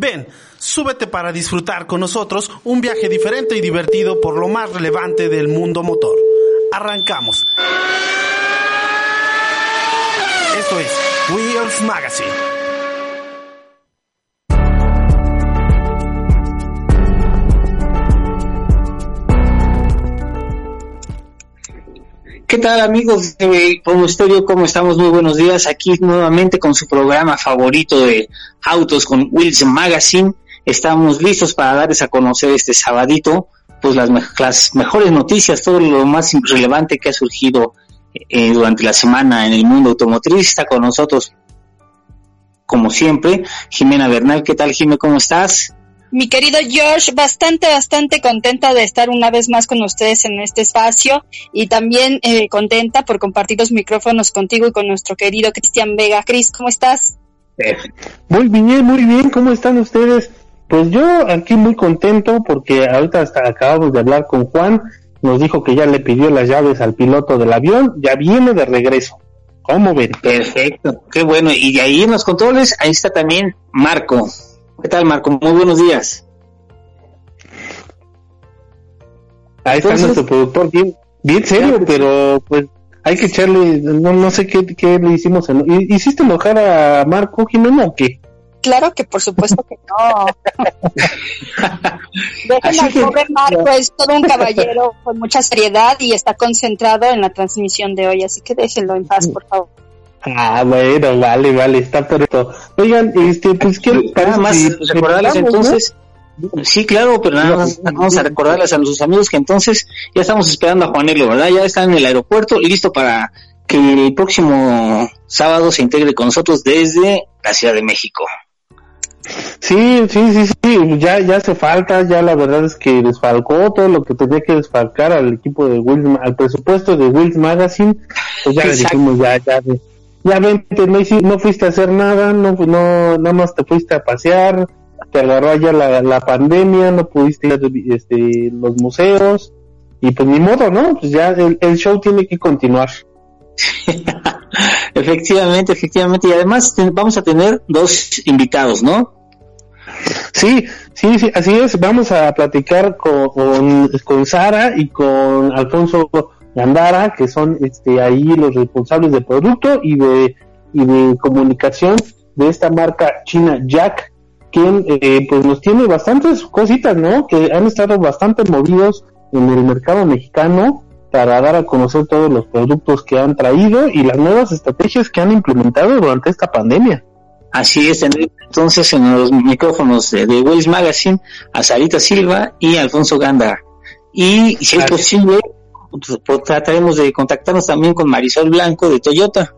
Ven, súbete para disfrutar con nosotros un viaje diferente y divertido por lo más relevante del mundo motor. Arrancamos. Esto es Wheels Magazine. ¿Qué tal amigos de Como Estéreo? ¿Cómo estamos? Muy buenos días. Aquí nuevamente con su programa favorito de autos con Wheels Magazine. Estamos listos para darles a conocer este sabadito pues las, las mejores noticias, todo lo más relevante que ha surgido eh, durante la semana en el mundo automotriz. Está con nosotros, como siempre, Jimena Bernal. ¿Qué tal, Jimena? ¿Cómo estás? Mi querido George, bastante, bastante contenta de estar una vez más con ustedes en este espacio y también eh, contenta por compartir los micrófonos contigo y con nuestro querido Cristian Vega. Cris, ¿cómo estás? Muy bien, muy bien. ¿Cómo están ustedes? Pues yo aquí muy contento porque ahorita hasta acabamos de hablar con Juan. Nos dijo que ya le pidió las llaves al piloto del avión. Ya viene de regreso. ¿Cómo ven? Perfecto, qué bueno. Y de ahí en los controles, ahí está también Marco. ¿Qué tal, Marco? Muy buenos días. Ahí está nuestro productor, bien, bien serio, pero pues hay que echarle, no, no sé qué, qué le hicimos. ¿Hiciste enojar a Marco Jimeno o qué? Claro que por supuesto que no. Déjenme al joven Marco, es todo un caballero con mucha seriedad y está concentrado en la transmisión de hoy, así que déjenlo en paz, por favor. Ah, bueno, vale, vale, está perfecto. Oigan, este, pues quiero nada más recordarles entonces. Sí, claro, pero nada más vamos a recordarles a nuestros amigos que entonces ya estamos esperando a Juanelo, ¿verdad? Ya está en el aeropuerto, listo para que el próximo sábado se integre con nosotros desde la Ciudad de México. Sí, sí, sí, sí, ya, ya hace falta, ya la verdad es que desfalcó todo lo que tenía que desfalcar al equipo de Wills, al presupuesto de Wills Magazine, pues ya le dijimos ya, ya, ya vente, no, no fuiste a hacer nada, no, no, nada más te fuiste a pasear, te agarró allá la, la pandemia, no pudiste ir a este, los museos, y pues ni modo, ¿no? Pues ya el, el show tiene que continuar. efectivamente, efectivamente, y además vamos a tener dos invitados, ¿no? Sí, sí, sí, así es, vamos a platicar con, con, con Sara y con Alfonso Gandara, que son este, ahí los responsables de producto y de, y de comunicación de esta marca china Jack, quien eh, pues nos tiene bastantes cositas, ¿no? Que han estado bastante movidos en el mercado mexicano para dar a conocer todos los productos que han traído y las nuevas estrategias que han implementado durante esta pandemia. Así es, entonces en los micrófonos de, de Waze Magazine a Sarita Silva y Alfonso Gandara. Y si es posible, trataremos de contactarnos también con Marisol Blanco de Toyota.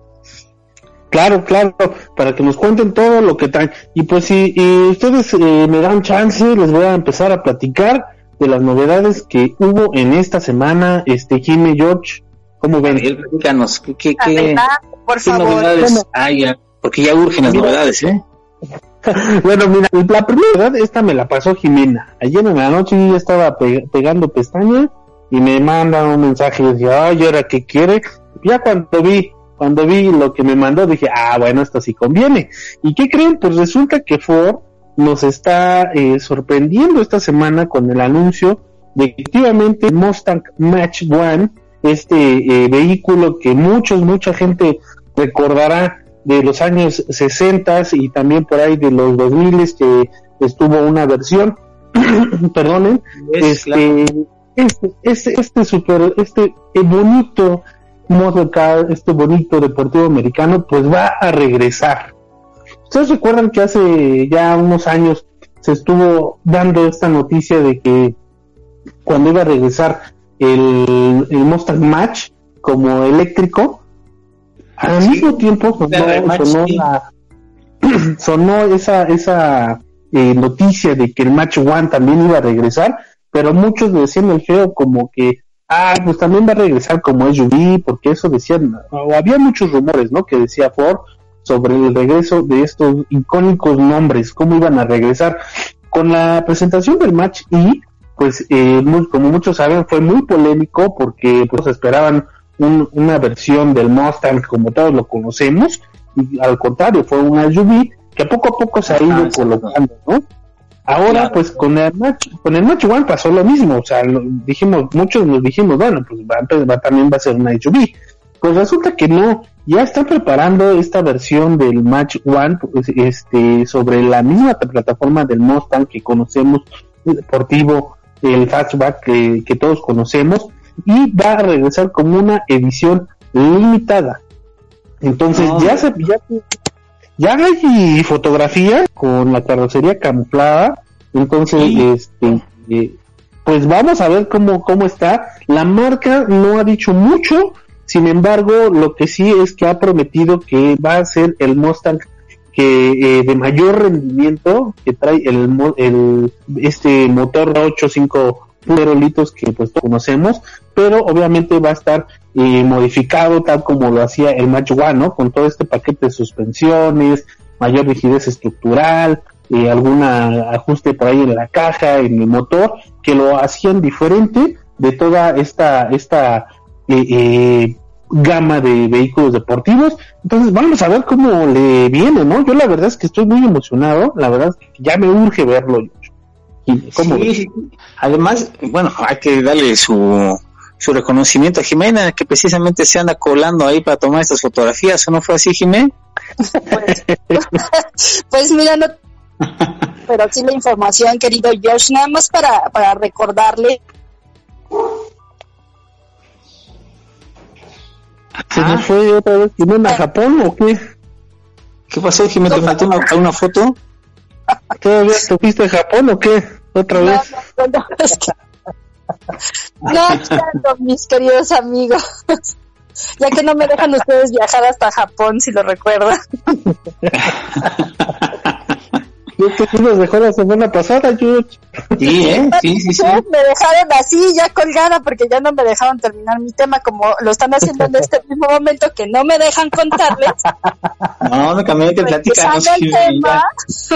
Claro, claro, para que nos cuenten todo lo que traen. Y pues si ustedes eh, me dan chance, les voy a empezar a platicar de las novedades que hubo en esta semana, este Jimmy George. ¿Cómo ven? Explícanos, ¿qué, qué, qué, por favor. novedades hay? Porque ya urgen las novedades, ¿eh? bueno, mira, la primera esta me la pasó Jimena. Ayer en la noche yo estaba pegando pestaña y me manda un mensaje y decía, ay, ¿ahora qué quiere? Ya cuando vi, cuando vi lo que me mandó, dije, ah, bueno, esto sí conviene. ¿Y qué creen? Pues resulta que Ford nos está eh, sorprendiendo esta semana con el anuncio de que efectivamente Mustang Match One, este eh, vehículo que muchos, mucha gente recordará de los años 60 y también por ahí de los 2000 que estuvo una versión, perdonen, este, este, este, este super, este bonito modo este bonito deportivo americano, pues va a regresar. Ustedes recuerdan que hace ya unos años se estuvo dando esta noticia de que cuando iba a regresar el, el Mustang Match como eléctrico, al mismo tiempo sonó, la, sonó esa, esa eh, noticia de que el Match One también iba a regresar, pero muchos decían el feo como que, ah, pues también va a regresar como SUV, porque eso decían, o había muchos rumores, ¿no? Que decía Ford sobre el regreso de estos icónicos nombres, cómo iban a regresar. Con la presentación del Match E, pues eh, como muchos saben, fue muy polémico porque pues esperaban una versión del Mustang como todos lo conocemos, y al contrario, fue una SUV que poco a poco se ha ido colocando, ¿no? Ahora, pues con el Match, con el Match One pasó lo mismo, o sea, dijimos, muchos nos dijimos, bueno, pues va, también va a ser una SUV. Pues resulta que no, ya está preparando esta versión del Match One, pues, este, sobre la misma plataforma del Mustang que conocemos, deportivo, el fastback que, que todos conocemos, y va a regresar como una edición limitada. Entonces ya se ya, ya hay fotografía con la carrocería camuflada, entonces este eh, pues vamos a ver cómo cómo está. La marca no ha dicho mucho, sin embargo, lo que sí es que ha prometido que va a ser el Mustang que eh, de mayor rendimiento que trae el, el este motor 85 que pues conocemos, pero obviamente va a estar eh, modificado tal como lo hacía el Match One, ¿no? Con todo este paquete de suspensiones, mayor rigidez estructural, eh, algún ajuste por ahí en la caja, en el motor, que lo hacían diferente de toda esta, esta eh, eh gama de vehículos deportivos. Entonces vamos a ver cómo le viene, ¿no? Yo la verdad es que estoy muy emocionado, la verdad es que ya me urge verlo. Sí, además, bueno, hay que darle su, su reconocimiento a Jimena, que precisamente se anda colando ahí para tomar estas fotografías, ¿o no fue así, Jimena? Pues, pues mira, no, pero sí la información, querido Josh, nada más para, para recordarle. ¿Se nos fue otra vez Jimena a Japón o qué? ¿Qué pasó, Jimena? ¿Te faltó una, una foto? ¿Todavía te fuiste a Japón o qué? ¿Otra vez? No, no, no, mis queridos amigos. Ya que no me dejan ustedes viajar hasta Japón, si lo recuerdan. que tú nos dejó la semana pasada, George. Sí, ¿eh? Sí, sí, sí. Me dejaron así, ya colgada, porque ya no me dejaron terminar mi tema, como lo están haciendo en este mismo momento, que no me dejan contarles. No, me cambié de platícanos.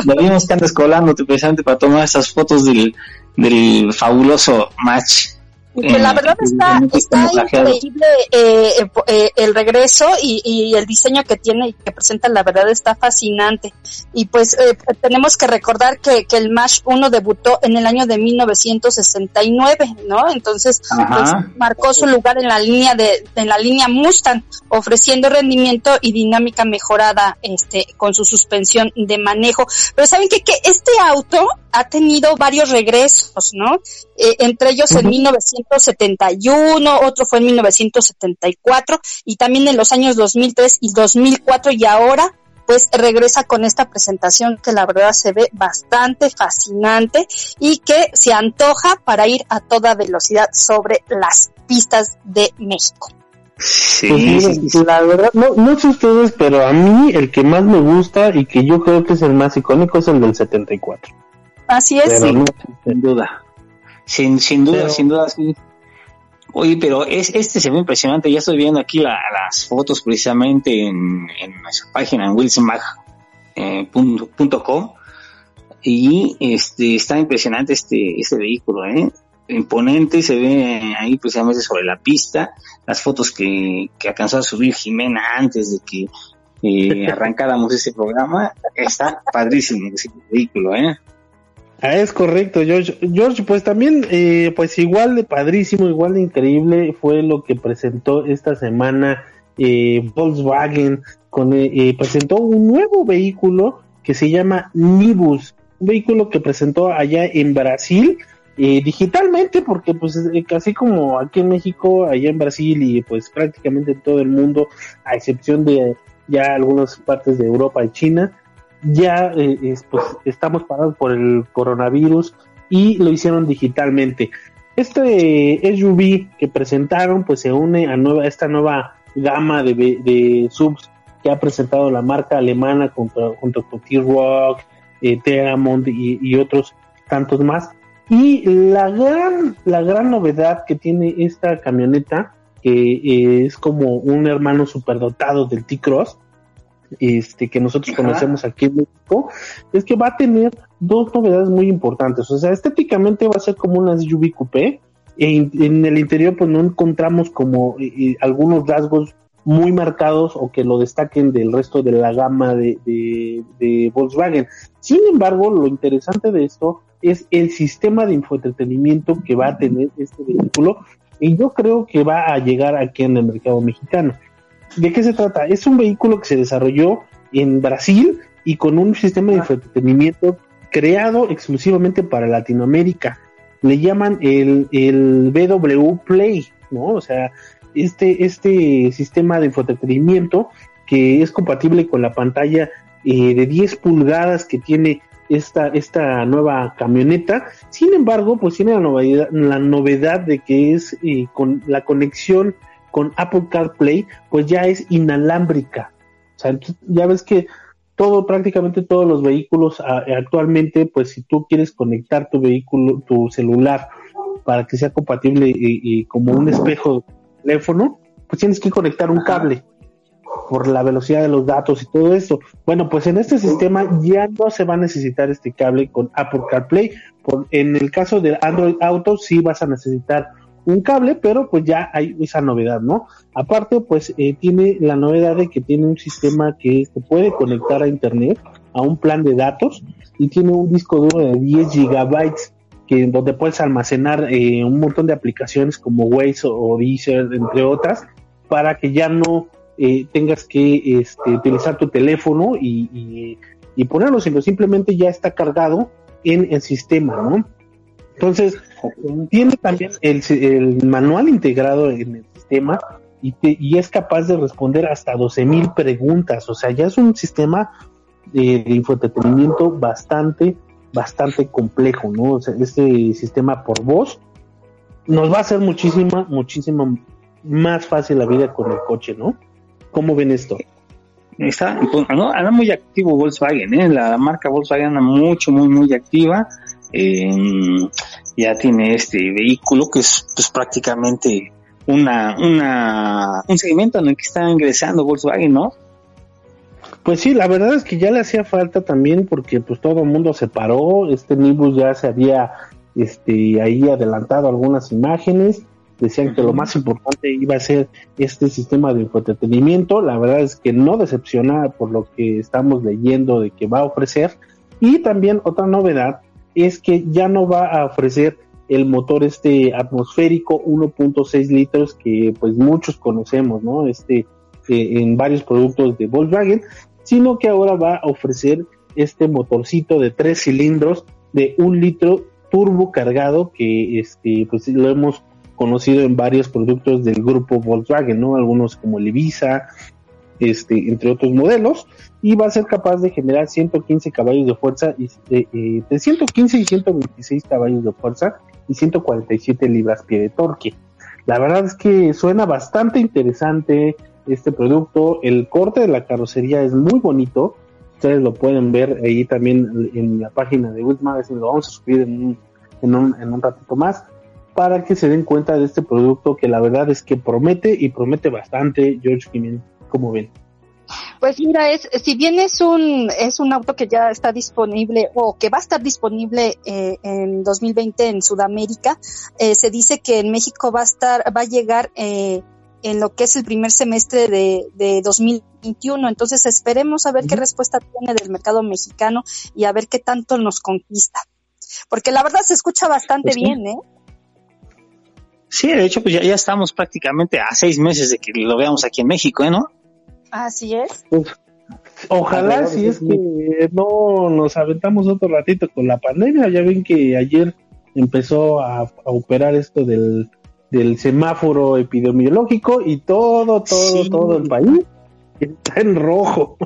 Lo vimos que andas colándote precisamente para tomar esas fotos del, del fabuloso match pues la verdad está, está increíble eh, eh, eh, el regreso y, y, el diseño que tiene y que presenta, la verdad está fascinante. Y pues eh, tenemos que recordar que, que el MASH 1 debutó en el año de 1969, ¿no? Entonces pues, marcó su lugar en la línea de en la línea Mustang, ofreciendo rendimiento y dinámica mejorada este con su suspensión de manejo. Pero saben que, que este auto ha tenido varios regresos, ¿no? Eh, entre ellos en 1971, otro fue en 1974 y también en los años 2003 y 2004 y ahora pues regresa con esta presentación que la verdad se ve bastante fascinante y que se antoja para ir a toda velocidad sobre las pistas de México. Sí, pues la verdad, no, no sé ustedes, pero a mí el que más me gusta y que yo creo que es el más icónico es el del 74. Así es, sí. sin duda. Sin, sin duda, sin duda, sí. Oye, pero es, este se ve impresionante. Ya estoy viendo aquí las fotos precisamente en, en nuestra página, en wilsonmag.com. Eh, y este, está impresionante este, este vehículo, ¿eh? Imponente, se ve ahí precisamente sobre la pista. Las fotos que, que alcanzó a subir Jimena antes de que eh, arrancáramos ese programa. Está padrísimo ese vehículo, ¿eh? Ah, es correcto, George. George, pues también, eh, pues igual de padrísimo, igual de increíble fue lo que presentó esta semana eh, Volkswagen. Con, eh, eh, presentó un nuevo vehículo que se llama Nibus, un vehículo que presentó allá en Brasil, eh, digitalmente, porque pues casi como aquí en México, allá en Brasil y pues prácticamente en todo el mundo, a excepción de ya algunas partes de Europa y China, ya eh, pues, estamos parados por el coronavirus y lo hicieron digitalmente. Este SUV que presentaron pues se une a nueva, esta nueva gama de, de subs que ha presentado la marca alemana junto, junto con T-Rock, eh, Teramont y, otros tantos más. Y la gran, la gran novedad que tiene esta camioneta, que eh, es como un hermano superdotado del T-Cross, este, que nosotros conocemos aquí en México, es que va a tener dos novedades muy importantes. O sea, estéticamente va a ser como una SUV coupé. En, en el interior, pues no encontramos como eh, eh, algunos rasgos muy marcados o que lo destaquen del resto de la gama de, de, Volkswagen. Sin embargo, lo interesante de esto es el sistema de infoentretenimiento que va a tener este vehículo y yo creo que va a llegar aquí en el mercado mexicano. ¿De qué se trata? Es un vehículo que se desarrolló en Brasil y con un sistema de entretenimiento creado exclusivamente para Latinoamérica. Le llaman el, el BW Play, ¿no? O sea, este, este sistema de entretenimiento que es compatible con la pantalla eh, de 10 pulgadas que tiene esta, esta nueva camioneta. Sin embargo, pues tiene la novedad, la novedad de que es eh, con la conexión con Apple CarPlay, pues ya es inalámbrica. O sea, ya ves que todo, prácticamente todos los vehículos actualmente, pues si tú quieres conectar tu vehículo, tu celular para que sea compatible y, como un espejo de teléfono, pues tienes que conectar un cable por la velocidad de los datos y todo eso. Bueno, pues en este sistema ya no se va a necesitar este cable con Apple CarPlay. Por, en el caso de Android Auto sí vas a necesitar un cable, pero pues ya hay esa novedad, ¿no? Aparte, pues eh, tiene la novedad de que tiene un sistema que se puede conectar a internet, a un plan de datos, y tiene un disco duro de 10 gigabytes que donde puedes almacenar eh, un montón de aplicaciones como Waze o Deezer, entre otras, para que ya no eh, tengas que este, utilizar tu teléfono y, y ponerlo, sino simplemente ya está cargado en el sistema, ¿no? Entonces, tiene también el, manual integrado en el sistema y, y, es capaz de responder hasta 12.000 preguntas. O sea, ya es un sistema de, de infoentretenimiento bastante, bastante complejo, ¿no? O sea, este sistema por voz nos va a hacer muchísima, muchísima más fácil la vida con el coche, ¿no? ¿Cómo ven esto? Está, pues, anda muy activo Volkswagen, ¿eh? La marca Volkswagen anda mucho, muy, muy activa ya tiene este vehículo que es pues prácticamente una, una, un segmento en el que está ingresando Volkswagen, ¿no? Pues sí, la verdad es que ya le hacía falta también porque pues todo el mundo se paró, este Nibus ya se había este ahí adelantado algunas imágenes, decían que lo más importante iba a ser este sistema de entretenimiento, la verdad es que no decepciona por lo que estamos leyendo de que va a ofrecer. Y también otra novedad es que ya no va a ofrecer el motor este atmosférico 1.6 litros que pues muchos conocemos, ¿no? Este eh, en varios productos de Volkswagen, sino que ahora va a ofrecer este motorcito de tres cilindros de un litro turbo cargado que este pues lo hemos conocido en varios productos del grupo Volkswagen, ¿no? Algunos como el Ibiza, este, entre otros modelos, y va a ser capaz de generar 115 caballos de fuerza, y, eh, eh, de 115 y 126 caballos de fuerza y 147 libras-pie de torque. La verdad es que suena bastante interesante este producto, el corte de la carrocería es muy bonito, ustedes lo pueden ver ahí también en la página de Wiz Magazine, lo vamos a subir en un, en un, en un ratito más, para que se den cuenta de este producto que la verdad es que promete y promete bastante, George Jiménez. ¿Cómo ven? Pues mira, es, si bien es un, es un auto que ya está disponible o que va a estar disponible eh, en 2020 en Sudamérica, eh, se dice que en México va a estar, va a llegar eh, en lo que es el primer semestre de, de 2021. Entonces esperemos a ver qué respuesta tiene del mercado mexicano y a ver qué tanto nos conquista. Porque la verdad se escucha bastante pues bien, ¿eh? Sí, de hecho, pues ya, ya estamos prácticamente a seis meses de que lo veamos aquí en México, ¿eh, ¿no? Así es. Pues, ojalá si es que no nos aventamos otro ratito con la pandemia. Ya ven que ayer empezó a, operar esto del, del semáforo epidemiológico y todo, todo, todo el país está en rojo.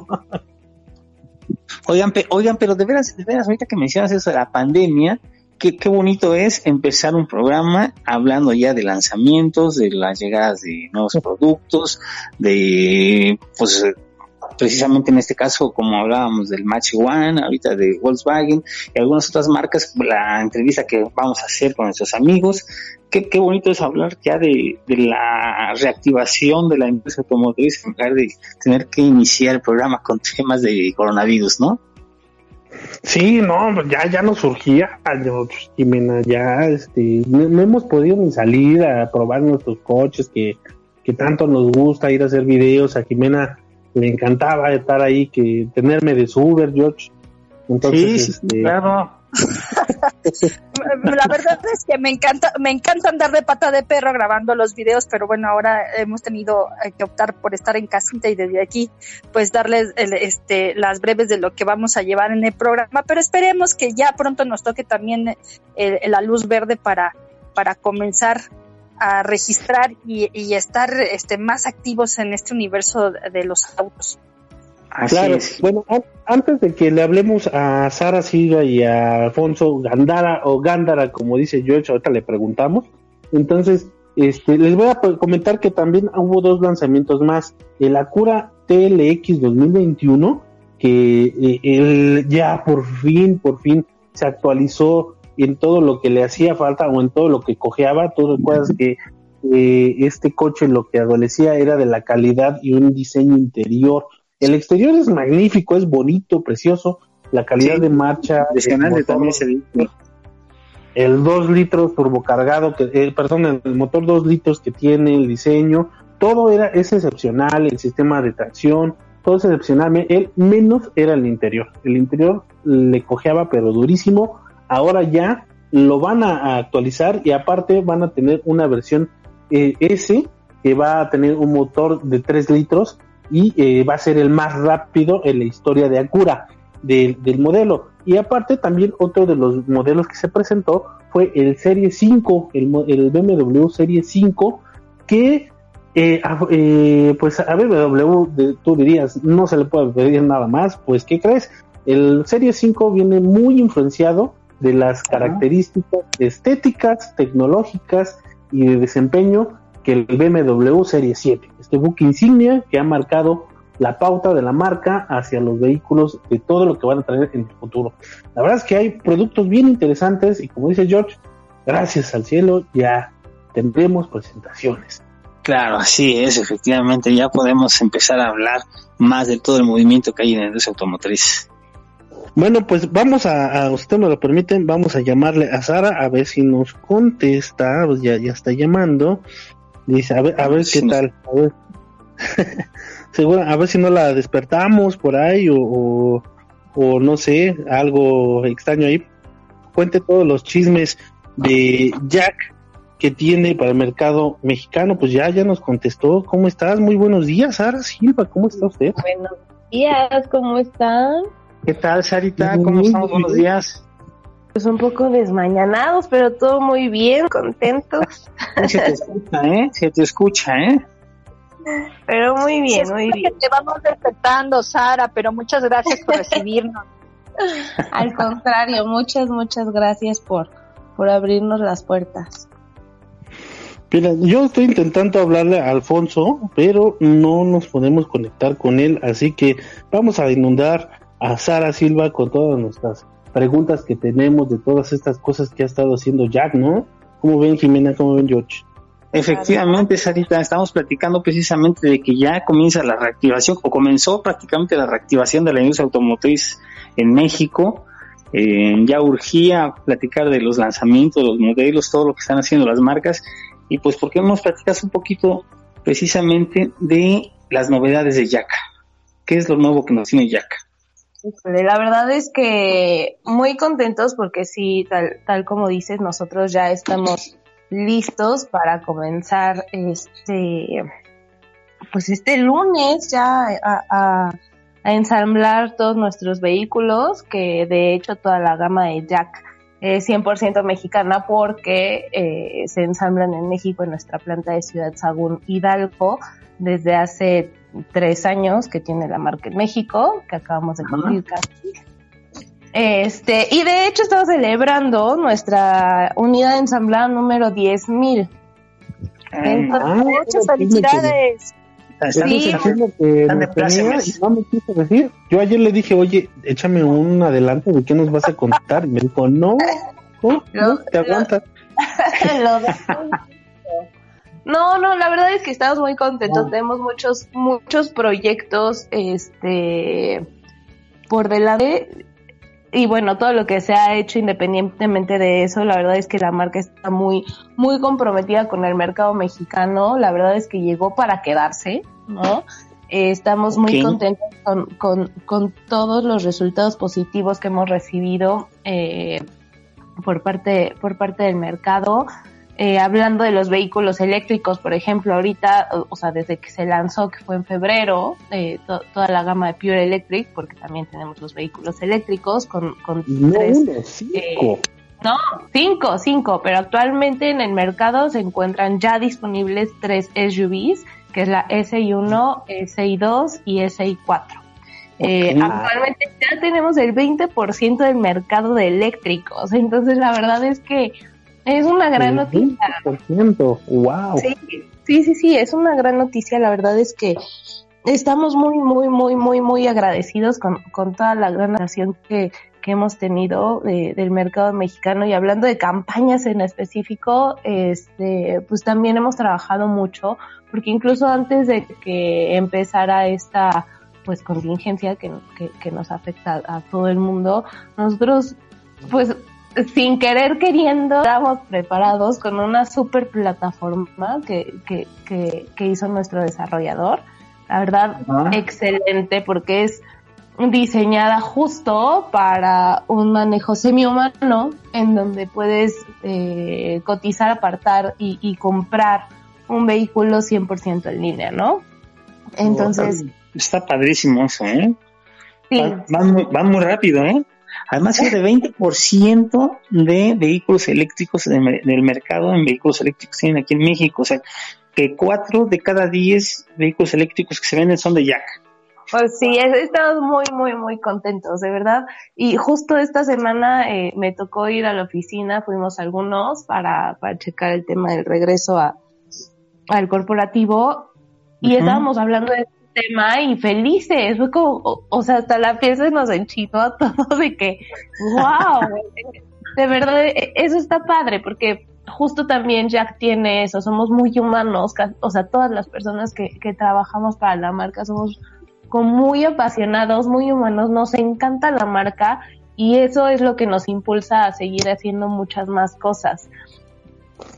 Oigan, oigan, pero de veras, de veras, ahorita que mencionas eso de la pandemia, qué, qué bonito es empezar un programa hablando ya de lanzamientos, de las llegadas de nuevos productos, de pues precisamente en este caso, como hablábamos del Match One, ahorita de Volkswagen y algunas otras marcas, la entrevista que vamos a hacer con nuestros amigos. Qué, qué bonito es hablar ya de, de la reactivación de la empresa automotriz en lugar de tener que iniciar el programa con temas de coronavirus, ¿no? Sí, no, ya, ya nos surgía, Jimena, ya este, no, no, hemos podido ni salir a probar nuestros coches que, que tanto nos gusta ir a hacer videos, a Jimena le encantaba estar ahí, que tenerme de su Uber, George. Entonces, sí, este, claro. la verdad es que me encanta, me encanta andar de pata de perro grabando los videos, pero bueno, ahora hemos tenido que optar por estar en casita y desde aquí, pues darles el, este, las breves de lo que vamos a llevar en el programa, pero esperemos que ya pronto nos toque también el, la luz verde para, para comenzar a registrar y, y, estar este, más activos en este universo de los autos. Así claro, es. bueno, antes de que le hablemos a Sara Silva y a Alfonso Gandara o Gándara, como dice George, ahorita le preguntamos. Entonces, este, les voy a comentar que también hubo dos lanzamientos más. El Acura TLX 2021, que eh, el, ya por fin, por fin se actualizó en todo lo que le hacía falta o en todo lo que cojeaba. Tú recuerdas que eh, este coche lo que adolecía era de la calidad y un diseño interior el exterior es magnífico, es bonito, precioso. La calidad de marcha. Impresionante también El 2 litros turbocargado, que, eh, perdón, el motor 2 litros que tiene, el diseño, todo era, es excepcional, el sistema de tracción, todo es excepcional. El menos era el interior. El interior le cojeaba, pero durísimo. Ahora ya lo van a, actualizar y aparte van a tener una versión eh, S que va a tener un motor de 3 litros y eh, va a ser el más rápido en la historia de Acura del modelo. Y aparte también otro de los modelos que se presentó fue el Serie 5, el, el BMW Serie 5, que eh, eh, pues a BMW tú dirías no se le puede pedir nada más, pues ¿qué crees? El Serie 5 viene muy influenciado de las características estéticas, tecnológicas y de desempeño que el BMW Serie 7, este buque insignia que ha marcado la pauta de la marca hacia los vehículos de todo lo que van a traer en el futuro. La verdad es que hay productos bien interesantes y como dice George, gracias al cielo ya tendremos presentaciones. Claro, así es, efectivamente, ya podemos empezar a hablar más de todo el movimiento que hay en la industria automotriz. Bueno, pues vamos a, a usted me lo permiten, vamos a llamarle a Sara a ver si nos contesta, pues ya, ya está llamando. Dice, a ver, a ver qué tal. A ver. Seguro, a ver si no la despertamos por ahí o, o, no sé, algo extraño ahí. Cuente todos los chismes de Jack que tiene para el mercado mexicano. Pues ya, ya nos contestó. ¿Cómo estás? Muy buenos días, Sara Silva. ¿Cómo está usted? Buenos días, ¿cómo están? ¿Qué tal, Sarita? ¿Cómo estamos? Buenos días. Pues un poco desmañanados, pero todo muy bien, contentos. Se te escucha, ¿eh? Se te escucha, ¿eh? Pero muy bien, muy bien. Te vamos despertando, Sara, pero muchas gracias por recibirnos. Al contrario, muchas, muchas gracias por, por abrirnos las puertas. Mira, yo estoy intentando hablarle a Alfonso, pero no nos podemos conectar con él, así que vamos a inundar a Sara Silva con todas nuestras preguntas que tenemos de todas estas cosas que ha estado haciendo Jack, ¿no? ¿Cómo ven Jimena? ¿Cómo ven George? Efectivamente, Sarita, estamos platicando precisamente de que ya comienza la reactivación, o comenzó prácticamente la reactivación de la industria automotriz en México. Eh, ya urgía platicar de los lanzamientos, los modelos, todo lo que están haciendo las marcas. Y pues, ¿por qué hemos platicado un poquito precisamente de las novedades de Jack? ¿Qué es lo nuevo que nos tiene Jack? La verdad es que muy contentos porque sí, tal, tal como dices, nosotros ya estamos listos para comenzar este, pues este lunes ya a, ensamblar todos nuestros vehículos, que de hecho toda la gama de Jack es 100% mexicana porque eh, se ensamblan en México en nuestra planta de Ciudad Sagún Hidalgo desde hace tres años que tiene la marca en México, que acabamos de cumplir casi. Este, y de hecho estamos celebrando nuestra unidad de ensamblada número 10.000. Ah, muchas felicidades. Están, Ese es el chisme que están de plácemes. no me quiso decir. Yo ayer le dije, oye, échame un adelanto de qué nos vas a contar. Y me dijo, no, no, no, Lo- te aguantas. Lo dejo. No, no, la verdad es que estamos muy contentos. Tenemos muchos, muchos proyectos, este, por delante. Y bueno, todo lo que se ha hecho independientemente de eso, la verdad es que la marca está muy, muy comprometida con el mercado mexicano. La verdad es que llegó para quedarse, ¿no? Eh, estamos muy contentos con, con, con todos los resultados positivos que hemos recibido eh, por parte, por parte del mercado. Eh, hablando de los vehículos eléctricos, por ejemplo, ahorita, o- sea, desde que se lanzó, que fue en febrero, eh, to- toda la gama de Pure Electric, porque también tenemos los vehículos eléctricos con, con No tres, uno, cinco. no, cinco, cinco, pero actualmente en el mercado se encuentran ya disponibles tres SUVs, que es la SI1, SI2 y SI4. Eh, actualmente ya tenemos el 20% del mercado de eléctricos, entonces la verdad es que es una gran noticia. 20%. Wow. Sí, sí, sí, sí, es una gran noticia. La verdad es que estamos muy, muy, muy, muy, muy agradecidos con, con toda la gran nación que, que hemos tenido de- del mercado mexicano y hablando de campañas en específico, este, pues también hemos trabajado mucho, porque incluso antes de que empezara esta pues contingencia que, que, que nos afecta a todo el mundo, nosotros pues sin querer queriendo, estábamos preparados con una super plataforma que, que, que, que hizo nuestro desarrollador. La verdad, excelente porque es diseñada justo para un manejo semi-humano en donde puedes eh, cotizar, apartar y, y comprar un vehículo 100% en línea, ¿no? Entonces, Está padrísimo eso, ¿eh? sí, Va- muy rápido, ¿eh? Además, es de 20% de vehículos eléctricos mer- del mercado en vehículos eléctricos que tienen aquí en México. O sea, que 4 de cada 10 vehículos eléctricos que se venden son de Jack. Pues sí, es- estamos muy, muy, muy contentos, de verdad. Y justo esta semana eh, me tocó ir a la oficina, fuimos algunos para, para checar el tema del regreso a, al corporativo y estábamos hablando de tema y felices, fue como, o, o sea, hasta la piel se nos enchinó a todos de que, wow, de verdad, e- eso está padre porque justo también Jack tiene eso, somos muy humanos, o sea, todas las personas que, que trabajamos para la marca somos como muy apasionados, muy humanos, nos encanta la marca y eso es lo que nos impulsa a seguir haciendo muchas más cosas.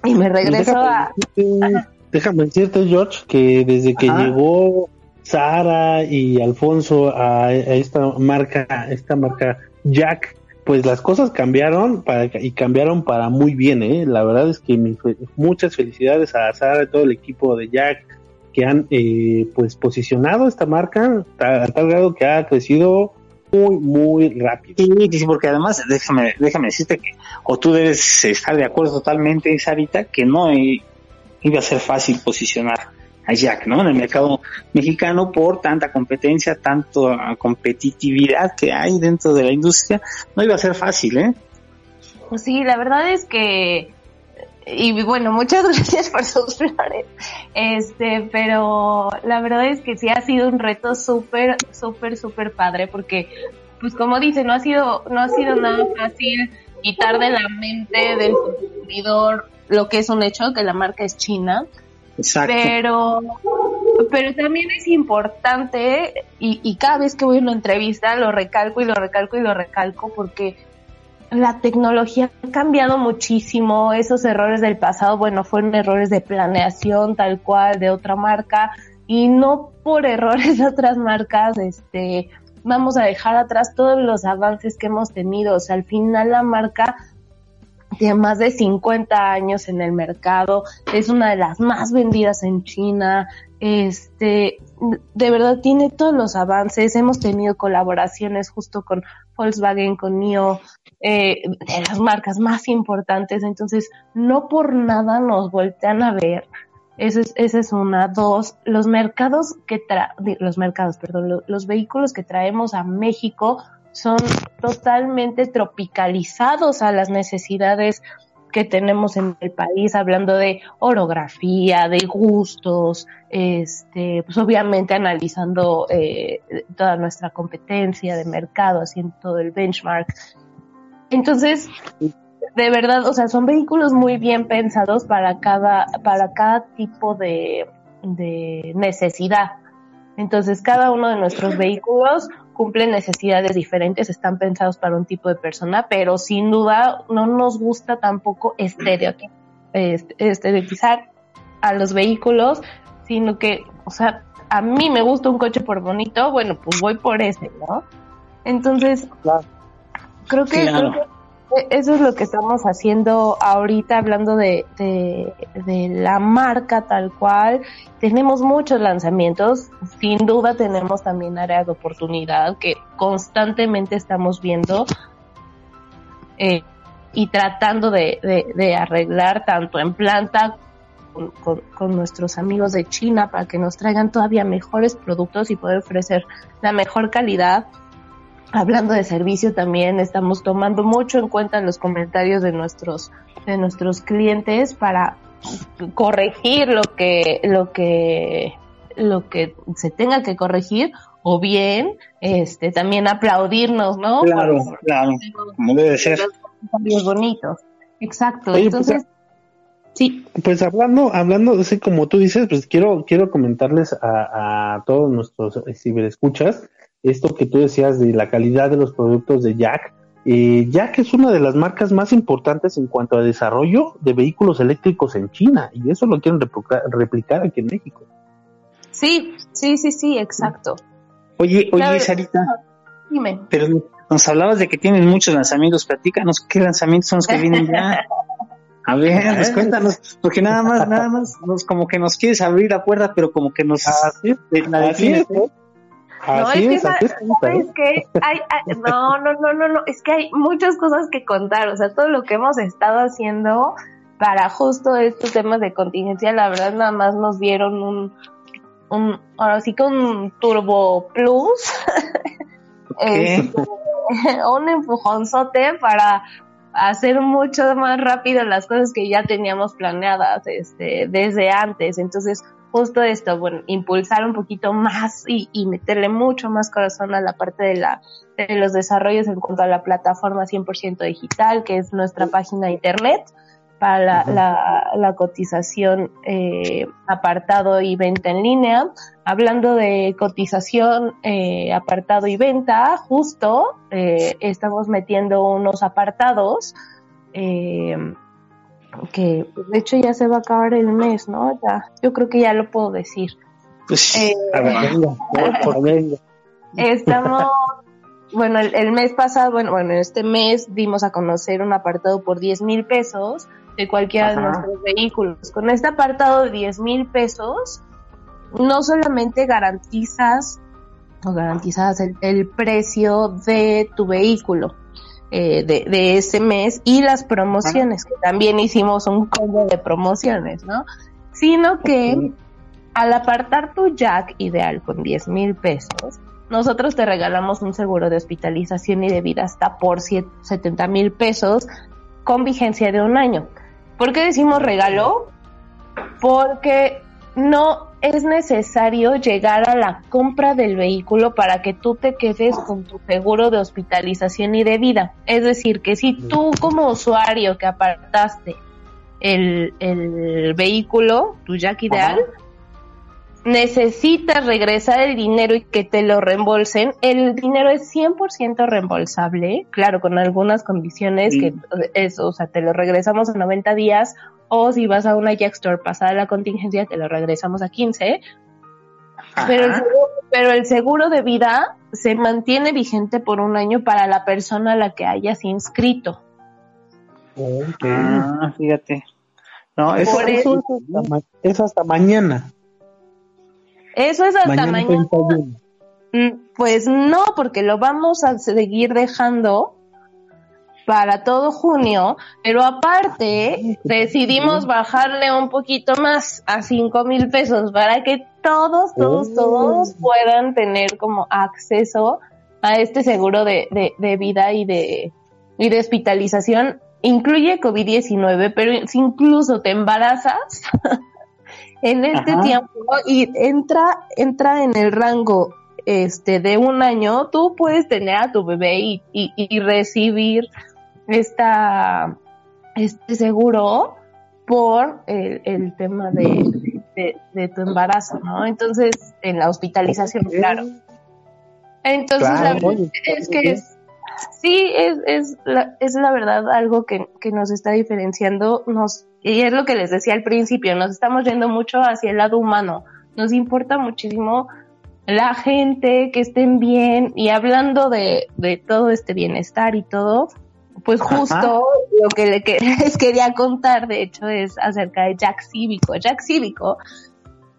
Y me regreso Déjame a... decirte- Déjame decirte, George, que desde que Ajá. llegó Sara y Alfonso a, esta marca, esta marca Jack, pues las cosas cambiaron para, y cambiaron para muy bien, ¿eh? La verdad es que muchas felicidades a Sara y todo el equipo de Jack que han eh, pues posicionado esta marca a tal grado que ha crecido muy, muy rápido. Sí, porque además, déjame, déjame decirte que, o tú debes estar de acuerdo totalmente, Sarita, que no i- iba a ser fácil posicionar a Jack, ¿no? En el mercado mexicano por tanta competencia, tanto ah, competitividad que hay dentro de la industria, no iba a ser fácil, ¿eh? Pues sí, la verdad es que y bueno, muchas gracias por sus flores. Este, pero la verdad es que sí ha sido un reto súper, súper, súper padre porque, pues como dice, no ha sido, no ha sido nada fácil quitar de la mente del consumidor lo que es un hecho, que la marca es china, Exacto. pero pero también es importante y, y cada vez que voy a una entrevista lo recalco y lo recalco y lo recalco porque la tecnología ha cambiado muchísimo, esos errores del pasado, bueno, fueron errores de planeación tal cual de otra marca y no por errores de otras marcas, este, vamos a dejar atrás todos los avances que hemos tenido, o sea, al final la marca tiene más de 50 años en el mercado, es una de las más vendidas en China, este, de verdad tiene todos los avances, hemos tenido colaboraciones justo con Volkswagen, con NIO, eh, de las marcas más importantes, entonces no por nada nos voltean a ver. Esa es, esa es una. Dos, los mercados que tra los mercados, perdón, lo, los vehículos que traemos a México son totalmente tropicalizados a las necesidades que tenemos en el país, hablando de orografía, de gustos, este, pues obviamente analizando eh, toda nuestra competencia de mercado, haciendo todo el benchmark. Entonces, de verdad, o sea, son vehículos muy bien pensados para cada, para cada tipo de, de necesidad. Entonces, cada uno de nuestros vehículos cumple necesidades diferentes, están pensados para un tipo de persona, pero sin duda no nos gusta tampoco estereotipar a los vehículos, sino que, o sea, a mí me gusta un coche por bonito, bueno, pues voy por ese, ¿no? Entonces, creo que, creo que eso es lo que estamos haciendo ahorita, hablando de, de, la marca tal cual. Tenemos muchos lanzamientos, sin duda tenemos también áreas de oportunidad que constantemente estamos viendo eh, y tratando de, de, arreglar tanto en planta con, con, nuestros amigos de China para que nos traigan todavía mejores productos y poder ofrecer la mejor calidad hablando de servicio también estamos tomando mucho en cuenta los comentarios de nuestros de nuestros clientes para corregir lo que lo que lo que se tenga que corregir o bien este también aplaudirnos no claro claro como debe ser. Los bonitos. Exacto pues, entonces sí. pues hablando hablando así como tú dices pues quiero quiero comentarles a, a todos nuestros ciberescuchas esto que tú decías de la calidad de los productos de Jack. Eh, Jack es una de las marcas más importantes en cuanto a desarrollo de vehículos eléctricos en China y eso lo quieren replicar, aquí en México. Sí, sí, sí, sí, exacto. Oye, oye, Sarita. Dime. Pero nos hablabas de que tienen muchos lanzamientos. Platícanos qué lanzamientos son los que vienen ya. A ver, pues cuéntanos, porque nada más, nada más, nos, como que nos quieres abrir la puerta, pero como que nos... Así, la así es, no, es que, es que hay, no, no, no, no, no, es que hay muchas cosas que contar, o sea, todo lo que hemos estado haciendo para justo estos temas de contingencia, la verdad nada más nos dieron un, un ahora sí que un turbo plus, este, un empujonzote para hacer mucho más rápido las cosas que ya teníamos planeadas este, desde antes. Entonces, justo esto, bueno, impulsar un poquito más y, y, meterle mucho más corazón a la parte de, la, de los desarrollos en cuanto a la plataforma 100% digital, que es nuestra página de internet para la, la, cotización eh, apartado y venta en línea. Hablando de cotización eh, apartado y venta, justo eh, estamos metiendo unos apartados eh, que de hecho ya se va a acabar el mes, ¿no? Ya, yo creo que ya lo puedo decir. Pues, a ver, Estamos, bueno, el, mes pasado, bueno, bueno, este mes dimos a conocer un apartado por 10 mil pesos de cualquiera de nuestros vehículos. Con este apartado de 10 mil pesos, no solamente garantizas o garantizas el precio de tu vehículo, eh, de, de, ese mes y las promociones, que también hicimos un combo de promociones, ¿no? Sino que al apartar tu jack ideal con 10 mil pesos, nosotros te regalamos un seguro de hospitalización y de vida hasta por 70 mil pesos con vigencia de un año. ¿Por qué decimos regalo? Porque no es necesario llegar a la compra del vehículo para que tú te quedes con tu seguro de hospitalización y de vida. Es decir, que si tú como usuario que apartaste el, el vehículo, tu jack ideal, necesitas regresar el dinero y que te lo reembolsen, el dinero es 100% reembolsable, claro, con algunas condiciones que eso, o sea, te lo regresamos a 90 días o si vas a una Jack Store pasada la contingencia, te lo regresamos a 15. Pero el, seguro, pero el seguro de vida se mantiene vigente por un año para la persona a la que hayas inscrito. Ah, fíjate. No, eso, es hasta mañana. Eso es hasta mañana. Mm, pues no, porque lo vamos a seguir dejando para todo junio, pero aparte decidimos bajarle un poquito más a cinco mil pesos para que todos, todos, oh. todos puedan tener como acceso a este seguro de, de, de vida y de, y de hospitalización incluye COVID-19, pero si incluso te embarazas en este tiempo y entra, entra en el rango este de un año, tú puedes tener a tu bebé y, y, recibir esta este seguro por el, tema de, de, tu embarazo, ¿no? Entonces, en la hospitalización, claro. Entonces, la verdad es que es, sí, es, es, la, es la verdad algo que, que nos está diferenciando, nos, y es lo que les decía al principio, nos estamos yendo mucho hacia el lado humano, nos importa muchísimo la gente, que estén bien, y hablando de, de todo este bienestar y todo, pues justo lo que les quería contar, de hecho, es acerca de Jack Cívico. Jack Cívico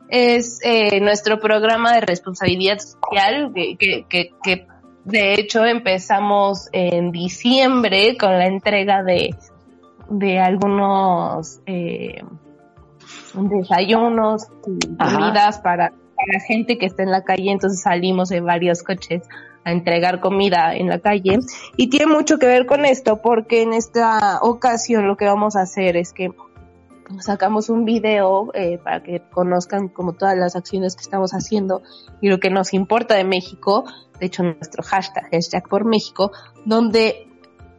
es eh, nuestro programa de responsabilidad social que, que, que, de hecho empezamos en diciembre con la entrega de, de algunos eh, desayunos y comidas para, para gente que está en la calle, entonces salimos en varios coches a entregar comida en la calle. Y tiene mucho que ver con esto, porque en esta ocasión lo que vamos a hacer es que sacamos un video eh, para que conozcan como todas las acciones que estamos haciendo y lo que nos importa de México, de hecho nuestro hashtag es Jack por México, donde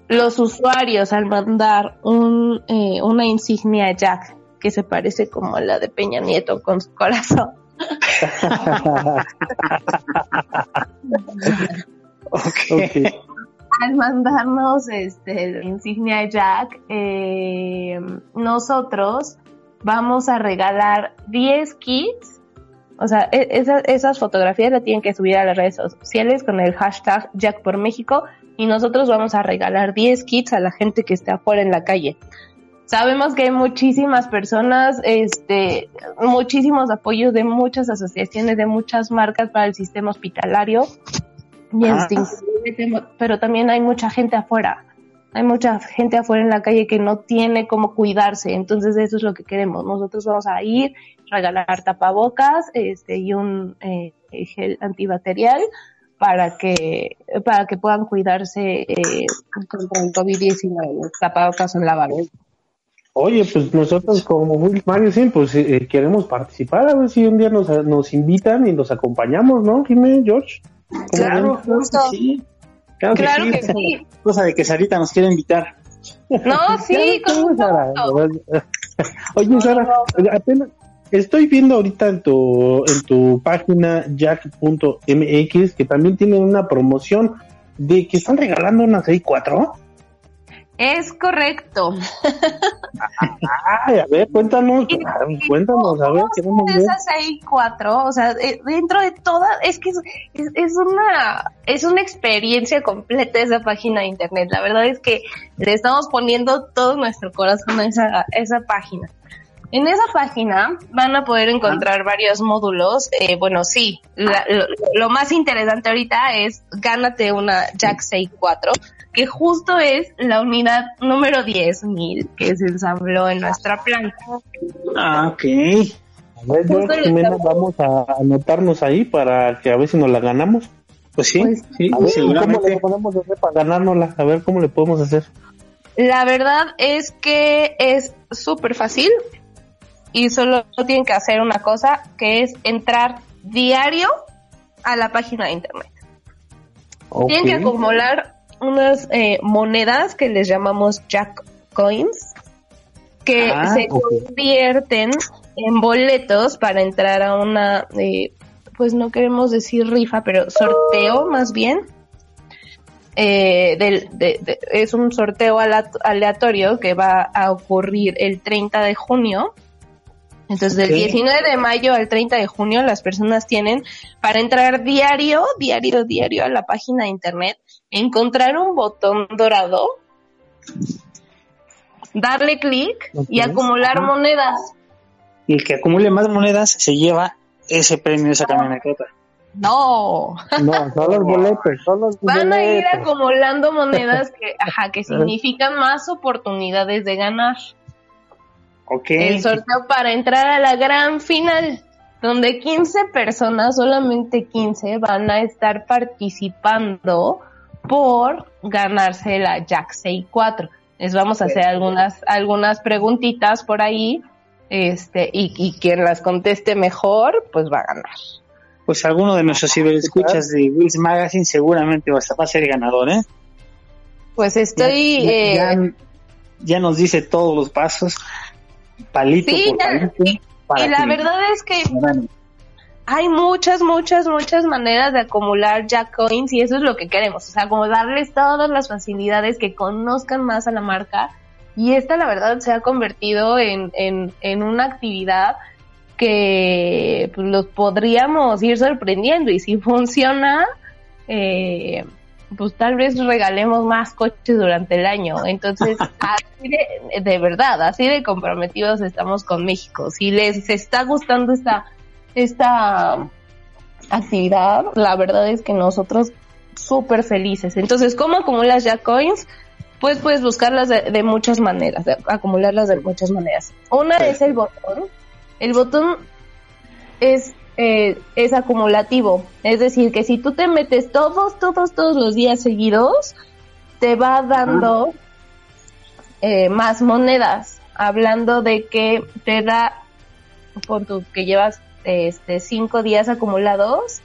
los usuarios al mandar un, eh, una insignia Jack que se parece como la de Peña Nieto con su corazón, Al mandarnos este, insignia Jack, eh, nosotros vamos a regalar 10 kits. O sea, e, esas fotografías las tienen que subir a las redes sociales con el hashtag Jack por México y nosotros vamos a regalar 10 kits a la gente que esté afuera en la calle. Sabemos que hay muchísimas personas, este, muchísimos apoyos de muchas asociaciones, de muchas marcas para el sistema hospitalario. Y este, pero también hay mucha gente afuera. Hay mucha gente afuera en la calle que no tiene cómo cuidarse. Entonces eso es lo que queremos. Nosotros vamos a ir, regalar tapabocas, este, y un eh, gel antibacterial para que para que puedan cuidarse eh, contra el COVID-19. Tapabocas son lavados. Oye, pues nosotros como Will Magazine, pues eh, eh, queremos participar, a ver si un día nos, nos invitan y nos acompañamos, ¿no, Jimé, George? Claro, justo. Sí. Claro, que, sí. Cosa de que Sarita nos quiere invitar. No, sí, con Sara. Oye, Sara, apenas estoy viendo ahorita en tu, en tu página jack.mx que también tienen una promoción de que están regalando una 64. Es correcto. Ay, a ver, cuéntanos, cuéntanos, a ver, ver. Esas hay cuatro, o sea, dentro de todas, es que es, es, una, es una experiencia completa esa página de internet. La verdad es que le estamos poniendo todo nuestro corazón a esa, esa página. En esa página van a poder encontrar varios módulos. Eh, bueno, sí, lo, más interesante ahorita es gánate una Jack 64, que justo es la unidad número 10.000 que se ensambló en nuestra planta. Ah, ok. A ver, yo, vamos a anotarnos ahí para que a ver si nos la ganamos. Pues sí, pues, sí, ¿Cómo le podemos hacer para ganárnosla? A ver cómo le podemos hacer. La verdad es que es súper fácil y solo tienen que hacer una cosa, que es entrar diario a la página de internet. Tienen que acumular unas eh, monedas que les llamamos Jack Coins, que ah, se convierten en boletos para entrar a una, eh, pues no queremos decir rifa, pero sorteo más bien. Eh, del, es un sorteo aleatorio que va a ocurrir el 30 de junio entonces, del 19 de mayo al 30 de junio, las personas tienen para entrar diario, diario, diario a la página de internet, encontrar un botón dorado, darle clic y acumular monedas. Y el que acumule más monedas se lleva ese premio, esa camioneta. No. No, son los boletos, son los Van a ir acumulando monedas que, ajá, que significan más oportunidades de ganar. El sorteo para entrar a la gran final, donde 15 personas, solamente 15, van a estar participando por ganarse la Jack 64. Les vamos a hacer algunas, algunas preguntitas por ahí, este, y, y quien las conteste mejor, pues va a ganar. Pues alguno de nuestros ciberescuchas de Wills Magazine seguramente va a ser ganador, ¿eh? Pues estoy... Ya, eh, ya- ya nos dice todos los pasos, palito Sí, por ya- palito. y, para y la que- verdad es que hay muchas, muchas, muchas maneras de acumular Jack Coins y eso es lo que queremos. O sea, como darles todas las facilidades que conozcan más a la marca. Y esta, la verdad, se ha convertido en, en, en una actividad que pues, los podríamos ir sorprendiendo. Y si funciona, eh, pues tal vez regalemos más coches durante el año. Entonces, así de, de verdad, así de comprometidos estamos con México. Si les está gustando esta esta actividad, la verdad es que nosotros súper felices. Entonces, ¿cómo acumulas ya coins? Pues puedes buscarlas de, de muchas maneras, de- acumularlas de muchas maneras. Una es el botón. El botón es, eh, es acumulativo. Es decir, que si tú te metes todos, todos, todos los días seguidos, te va dando eh, más monedas. Hablando de que te da, tu, que llevas este, cinco días acumulados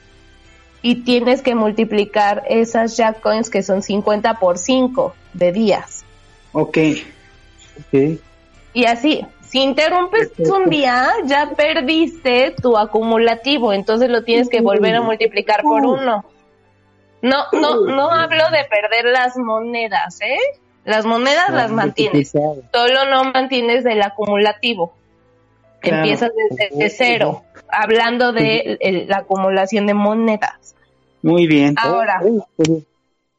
y tienes que multiplicar esas Jack Coins que son 50 por 5 de días. ok. Ok. Y así, si interrumpes un día, ya perdiste tu acumulativo, entonces lo tienes que volver a multiplicar por uno. No, no, no hablo de perder las monedas, ¿eh? Las monedas las mantienes, solo no mantienes del acumulativo. Claro. Empiezas desde de cero, hablando de el- la acumulación de monedas. Muy bien. Ahora,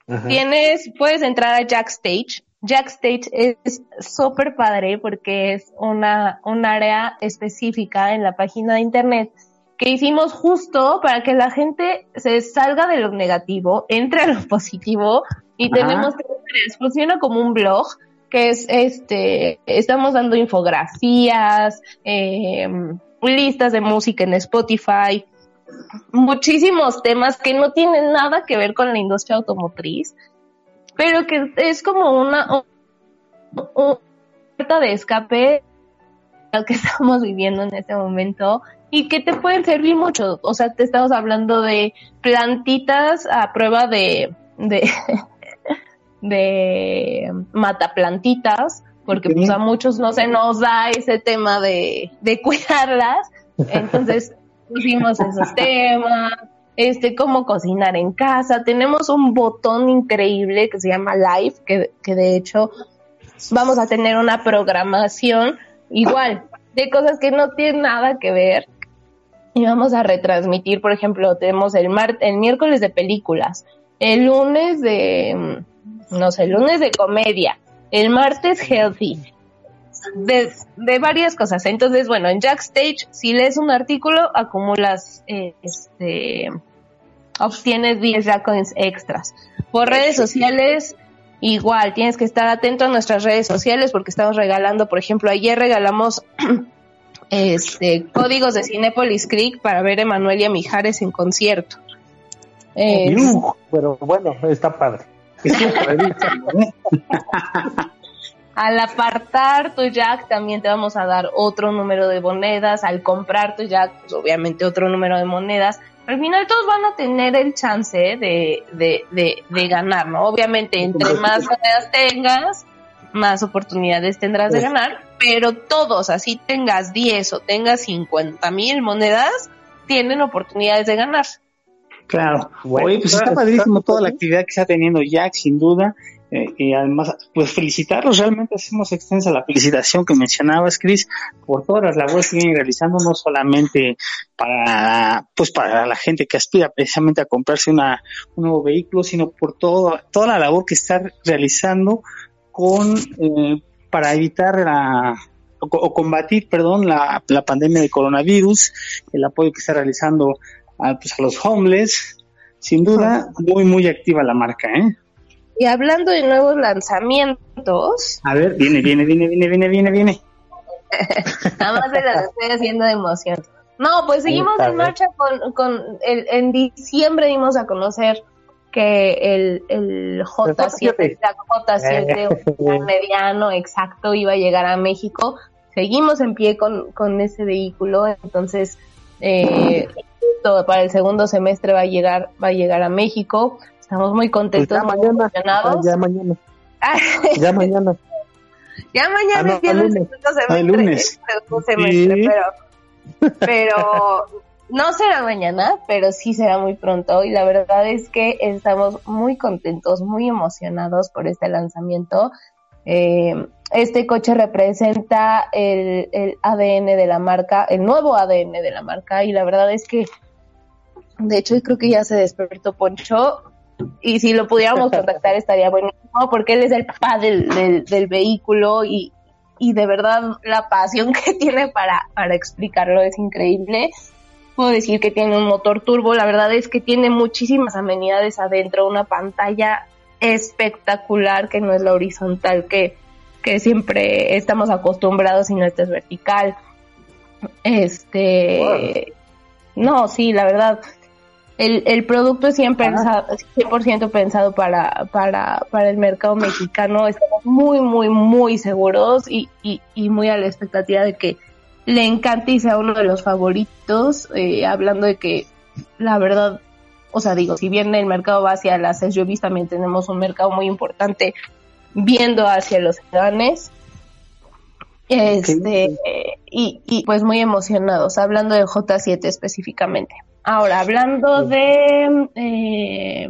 Ajá. tienes, puedes entrar a Jackstage. Jackstage es súper padre porque es una, un área específica en la página de internet que hicimos justo para que la gente se salga de lo negativo, entre a lo positivo y Ajá. tenemos tres áreas. Funciona como un blog que es este, estamos dando infografías, eh, listas de música en Spotify, muchísimos temas que no tienen nada que ver con la industria automotriz, pero que es como una, un- un- puerta de escape lo que estamos viviendo en este momento y que te pueden servir mucho. O sea, te estamos hablando de plantitas a prueba de, de mataplantitas, porque pues a muchos no se nos da ese tema de, de cuidarlas. Entonces pusimos esos temas, este, cómo cocinar en casa. Tenemos un botón increíble que se llama Live, que, que de hecho vamos a tener una programación igual de cosas que no tienen nada que ver. Y vamos a retransmitir, por ejemplo, tenemos el mar el miércoles de películas, el lunes de, no sé, el lunes de comedia, el martes healthy, de, de varias cosas. Entonces, bueno, en Jackstage, si lees un artículo, acumulas, eh, este, obtienes 10 Jackcoins extras. Por redes sociales, igual, tienes que estar atento a nuestras redes sociales porque estamos regalando, por ejemplo, ayer regalamos este códigos de Cinepolis Creek para ver a Emanuel y a Mijares en concierto. Eh, Uh, Pero bueno, está padre. Al apartar tu Jack también te vamos a dar otro número de monedas. Al comprar tu Jack, pues obviamente otro número de monedas. Al final todos van a tener el chance de, de, de, de ganar, ¿no? Obviamente entre más monedas tengas, más oportunidades tendrás de ganar. Pero todos, así tengas 10 o tengas 50 mil monedas, tienen oportunidades de ganar. Claro. Bueno, Oye, pues está- padrísimo toda la actividad que está teniendo Jack, sin duda. Eh, y además, pues felicitarlos, realmente hacemos extensa la felicitación que mencionabas, Chris, por todas las labores que vienen realizando, no solamente para, pues para la gente que aspira precisamente a comprarse una, un nuevo vehículo, sino por todo, toda la labor que está realizando con, eh, para evitar la, o, o combatir, perdón, la, la pandemia de coronavirus, el apoyo que está realizando a, pues, a los homeless, sin duda, muy, muy activa la marca, ¿eh? Y hablando de nuevos lanzamientos, A ver, viene, viene, viene, viene, viene, viene, viene. Nada más se las estoy haciendo de emoción. No, pues seguimos en marcha con, con el, en diciembre dimos a conocer que el, el J7, el J7 un mediano exacto iba a llegar a México. Seguimos en pie con, con ese vehículo, entonces eh, todo para el segundo semestre va a llegar va a llegar a México. Estamos muy contentos, Pues ya muy mañana, emocionados. ya mañana, ya mañana. Ya mañana Ah, no, el lunes. segundo semestre. Ah, el lunes. el segundo semestre, Sí. pero, pero no será mañana, pero sí será muy pronto. Y la verdad es que estamos muy contentos, muy emocionados por este lanzamiento. Eh, este coche representa el, el ADN de la marca, el nuevo ADN de la marca. Y la verdad es que, de hecho, creo que ya se despertó Poncho. Y si lo pudiéramos contactar estaría buenísimo porque él es el papá del, del, del vehículo y, y de verdad la pasión que tiene para, para explicarlo es increíble. Puedo decir que tiene un motor turbo, la verdad es que tiene muchísimas amenidades adentro, una pantalla espectacular que no es la horizontal que, que siempre estamos acostumbrados, sino esta es vertical. Este, no, sí, la verdad, el, el producto es 100%, pensado, 100% pensado para, para, para el mercado mexicano. Estamos muy, muy, muy seguros y, y, y muy a la expectativa de que le encante y sea uno de los favoritos. Eh, hablando de que, la verdad, o sea, digo, si bien el mercado va hacia las SUVs, también tenemos un mercado muy importante viendo hacia los sedanes. Este, y, y pues muy emocionados, hablando de J7 específicamente. Ahora, hablando de eh,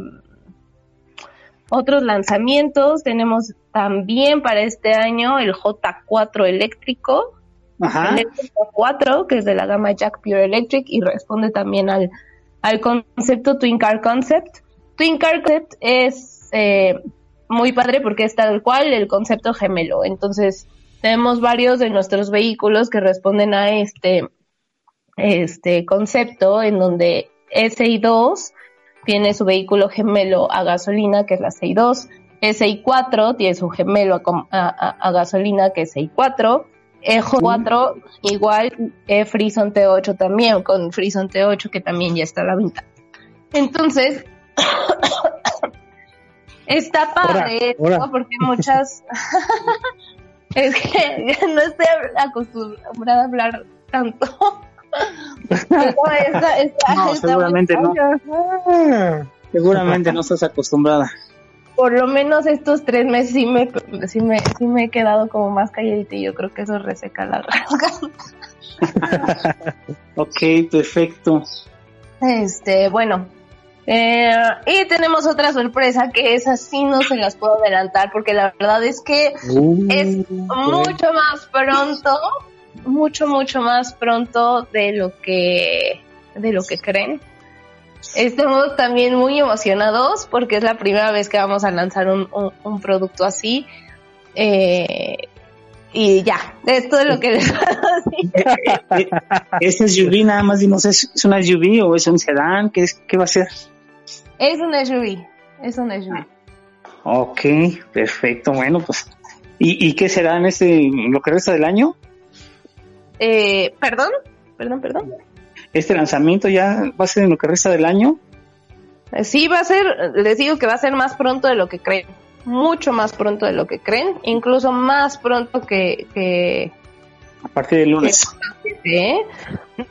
otros lanzamientos, tenemos también para este año el J4 eléctrico, Ajá. el eléctrico 4, que es de la gama Jack Pure Electric y responde también al, al concepto Twin Car Concept. Twin Car Concept es eh, muy padre porque es tal cual el concepto gemelo. Entonces, tenemos varios de nuestros vehículos que responden a este este concepto en donde SI2 tiene su vehículo gemelo a gasolina, que es la SI2, SI4 tiene su gemelo a, a, a gasolina, que es SI4, EJ4 igual, e Frison T8 también, con Frison T8 que también ya está a la venta. Entonces, está padre Ahora, ahora. ¿no? porque muchas... es que no estoy acostumbrada a hablar tanto. No, No, seguramente no. Ah, Seguramente no estás acostumbrada. Por lo menos estos tres meses sí me, sí me, sí me he quedado como más calladita y yo creo que eso reseca la garganta. Ok, perfecto. Este, bueno. Eh, y tenemos otra sorpresa que es así no se las puedo adelantar porque la verdad es que uh, es mucho más pronto, mucho, mucho más pronto de lo que, de lo que creen. Estamos también muy emocionados porque es la primera vez que vamos a lanzar un, un- un producto así. Eh, y ya, esto es lo que les puedo decir. ¿Este SUV nada más dimos es, es una SUV o es un sedán? ¿Qué, es, qué va a ser? Es un SUV, es un SUV. Ok, perfecto. Bueno, pues. ¿Y, y qué será en este, lo que resta del año? Eh, perdón, perdón, perdón. ¿Este lanzamiento ya va a ser en lo que resta del año? Eh, Sí, va a ser, les digo que va a ser más pronto de lo que creen. Mucho más pronto de lo que creen. Incluso más pronto que, que, A partir del lunes. ¿eh?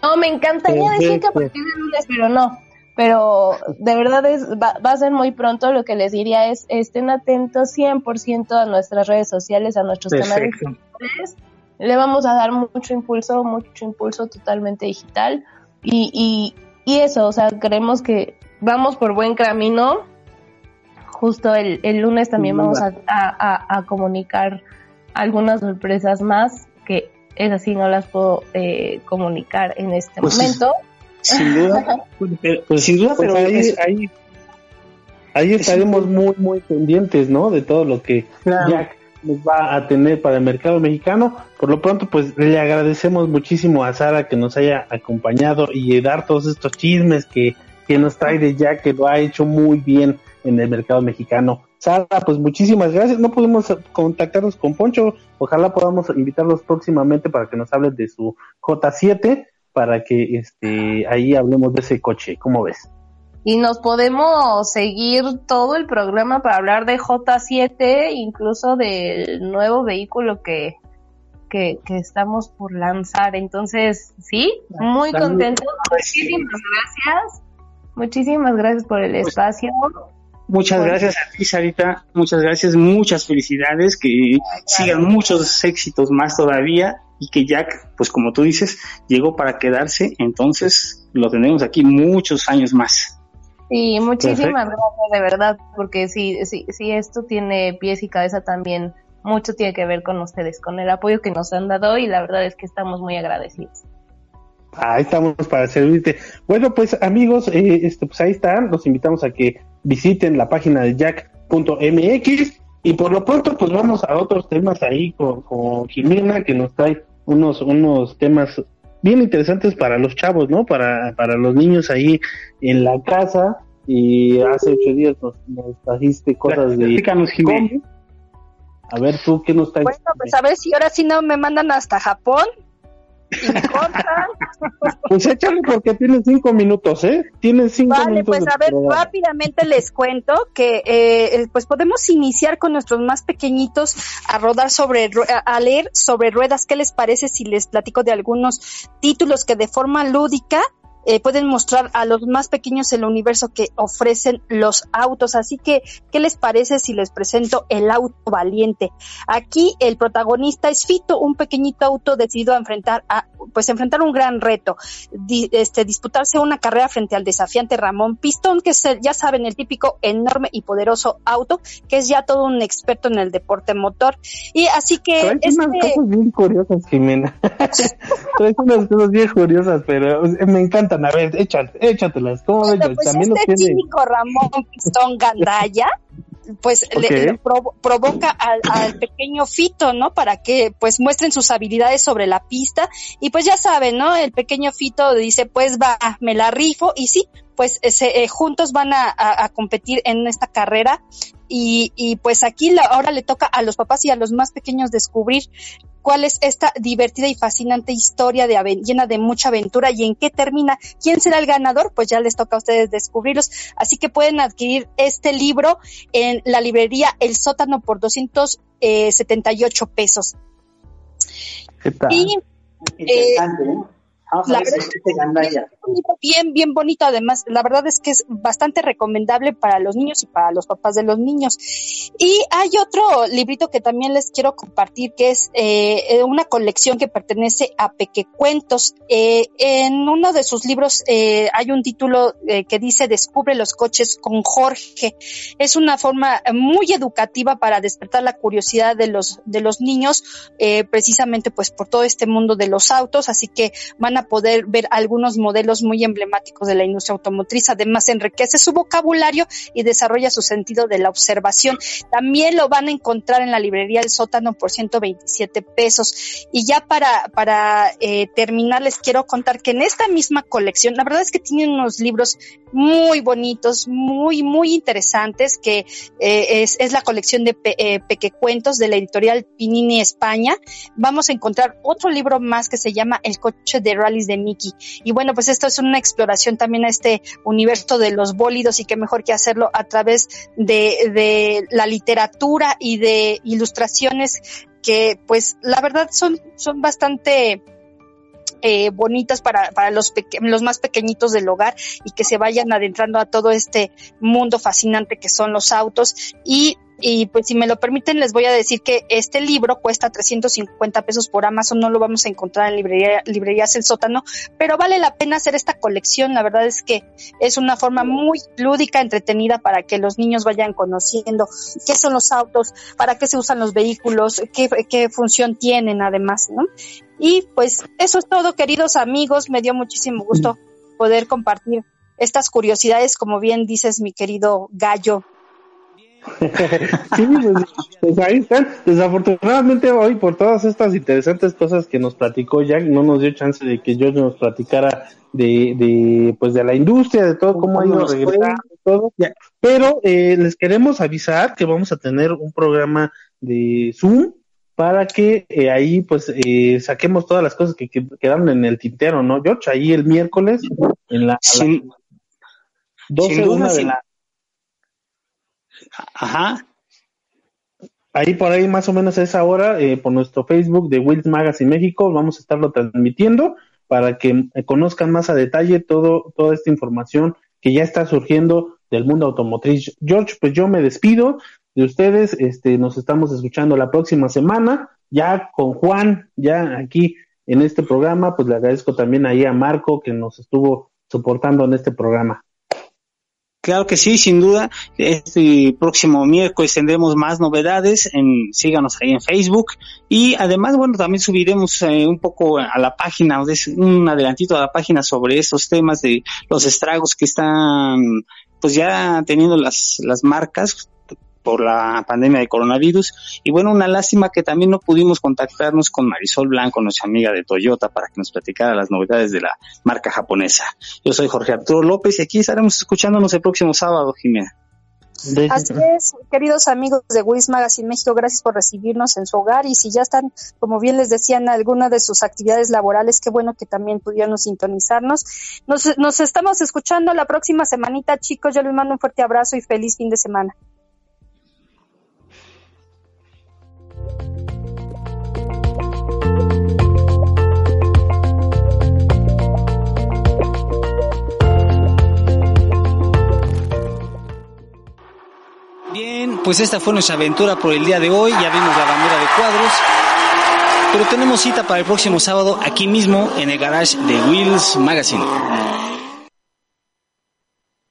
No, me encantaría decir que a partir del lunes, pero no. Pero de verdad es, va, va a ser muy pronto. Lo que les diría es, estén atentos 100% a nuestras redes sociales, a nuestros canales Perfecto. digitales. Le vamos a dar mucho impulso, mucho impulso totalmente digital. Y, y, y eso, o sea, creemos que vamos por buen camino. Justo el, el lunes también vamos a, a- a- comunicar algunas sorpresas más que es así no las puedo eh, comunicar en este Pues, momento. Sin duda. pero- pues sin duda, Pues pero ahí, es- ahí, ahí estaremos muy, muy pendientes, ¿no? De todo lo que Claro. Jack nos va a tener para el mercado mexicano. Por lo pronto, pues le agradecemos muchísimo a Sara que nos haya acompañado y dar todos estos chismes que, que nos trae de Jack, que lo ha hecho muy bien en el mercado mexicano. Sara, pues muchísimas gracias. No pudimos contactarnos con Poncho. Ojalá podamos invitarlos próximamente para que nos hablen de su J7 para que este ahí hablemos de ese coche. ¿Cómo ves? Y nos podemos seguir todo el programa para hablar de J7, incluso del nuevo vehículo que, que, estamos por lanzar. Entonces, sí, muy contento. Muchísimas gracias. Muchísimas gracias por el pues, espacio. Muchas gracias a ti, Sarita. Muchas gracias, muchas felicidades, que sigan muchos éxitos más todavía y que Jack, pues como tú dices, llegó para quedarse, entonces lo tenemos aquí muchos años más. Sí, muchísimas gracias de verdad, porque sí, sí, sí, esto tiene pies y cabeza también, mucho tiene que ver con ustedes, con el apoyo que nos han dado y la verdad es que estamos muy agradecidos. Ahí estamos para servirte. Bueno, pues amigos, eh, este, pues ahí están, los invitamos a que visiten la página de jack.mx y por lo pronto pues vamos a otros temas ahí con, con Jimena que nos trae unos, unos temas bien interesantes para los chavos, ¿no? Para, para los niños ahí en la casa. Y hace ocho días nos, trajiste cosas de... A ver, tú, ¿qué nos traes? Bueno, pues a ver si ahora sí no me mandan hasta Japón. Pues échale porque tienes cinco minutos, ¿eh? Tienes cinco vale, pues a ver, rápidamente les cuento que eh, pues podemos iniciar con nuestros más pequeñitos a rodar sobre, a leer sobre ruedas. ¿Qué les parece si les platico de algunos títulos que de forma lúdica eh, pueden mostrar a los más pequeños el universo que ofrecen los autos. Así que, ¿qué les parece si les presento el auto valiente? Aquí el protagonista es Fito, un pequeñito auto decidido a enfrentar a, pues enfrentar un gran reto, este, disputarse una carrera frente al desafiante Ramón Pistón, que es ya saben, el típico enorme y poderoso auto, que es ya todo un experto en el deporte motor. Y así que... Traes unas este cosas bien curiosas, Jimena. Traes unas cosas bien curiosas, pero me encanta a ver, échatelas. ¿Cómo pues También este cínico Ramón Pistón Gandaya, pues le, provoca al, al, pequeño Fito, ¿no? Para que pues muestren sus habilidades sobre la pista y pues ya saben, ¿no? El pequeño Fito dice, pues va, me la rifo y sí, pues eh, juntos van a, a, competir en esta carrera y, y pues aquí ahora le toca a los papás y a los más pequeños descubrir cuál es esta divertida y fascinante historia de llena de mucha aventura y en qué termina. ¿Quién será el ganador? Pues ya les toca a ustedes descubrirlos. Así que pueden adquirir este libro en la librería El Sótano por 278 pesos. Y, eh, la verdad bien, bien bonito además. La verdad es que es bastante recomendable para los niños y para los papás de los niños. Y hay otro librito que también les quiero compartir, que es eh, una colección que pertenece a Pequecuentos. Eh, en uno de sus libros eh, hay un título eh, que dice Descubre los coches con Jorge. Es una forma muy educativa para despertar la curiosidad de los, de los niños, eh, precisamente pues por todo este mundo de los autos. Así que van a poder ver algunos modelos muy emblemáticos de la industria automotriz. Además, enriquece su vocabulario y desarrolla su sentido de la observación. También lo van a encontrar en la librería del sótano por 127 pesos. Y ya para, para eh, terminar, les quiero contar que en esta misma colección, la verdad es que tienen unos libros muy bonitos, muy, muy interesantes, que eh, es, es, la colección de eh, Pequecuentos de la editorial Pinini España. Vamos a encontrar otro libro más que se llama El coche de de Mickey. Y bueno, pues esto es una exploración también a este universo de los bólidos y qué mejor que hacerlo a través de, de la literatura y de ilustraciones que pues la verdad son, son bastante eh, bonitas para, para los, los más pequeñitos del hogar y que se vayan adentrando a todo este mundo fascinante que son los autos y y pues si me lo permiten, les voy a decir que este libro cuesta 350 pesos por Amazon, no lo vamos a encontrar en librería, librerías El Sótano, pero vale la pena hacer esta colección. La verdad es que es una forma muy lúdica, entretenida para que los niños vayan conociendo qué son los autos, para qué se usan los vehículos, qué, qué función tienen además, ¿no? Y pues eso es todo, queridos amigos. Me dio muchísimo gusto poder compartir estas curiosidades, como bien dices, mi querido gallo sí, pues, pues, ahí están. Desafortunadamente hoy por todas estas interesantes cosas que nos platicó Jack, no nos dio chance de que yo nos platicara de, de pues de la industria, de todo, cómo ha ido regresando, todo. Pero eh, les queremos avisar que vamos a tener un programa de Zoom para que eh, ahí pues eh, saquemos todas las cosas que, quedaron en el tintero, ¿no, George? Ahí el miércoles en la, 12, una de la... Ajá. Ahí por ahí más o menos a esa hora, eh, por nuestro Facebook de Wills Magazine México, vamos a estarlo transmitiendo para que eh, conozcan más a detalle todo, toda esta información que ya está surgiendo del mundo automotriz. George, pues yo me despido de ustedes, este, nos estamos escuchando la próxima semana, ya con Juan, ya aquí en este programa, pues le agradezco también ahí a Marco que nos estuvo soportando en este programa. Claro que sí, sin duda. Este próximo miércoles tendremos más novedades. En, síganos ahí en Facebook. Y además, bueno, también subiremos eh, un poco a la página, un adelantito a la página sobre estos temas de los estragos que están pues ya teniendo las, las marcas por la pandemia de coronavirus. Y bueno, una lástima que también no pudimos contactarnos con Marisol Blanco, nuestra amiga de Toyota, para que nos platicara las novedades de la marca japonesa. Yo soy Jorge Arturo López y aquí estaremos escuchándonos el próximo sábado, Jimena. Así es, queridos amigos de Wiz Magazine México, gracias por recibirnos en su hogar y si ya están, como bien les decían, alguna de sus actividades laborales, qué bueno que también pudieron sintonizarnos. Nos, nos estamos escuchando la próxima semanita, chicos, yo les mando un fuerte abrazo y feliz fin de semana. Bien, pues esta fue nuestra aventura por el día de hoy. Ya vimos la bandera de cuadros. Pero tenemos cita para el próximo sábado aquí mismo en el garage de Wheels Magazine.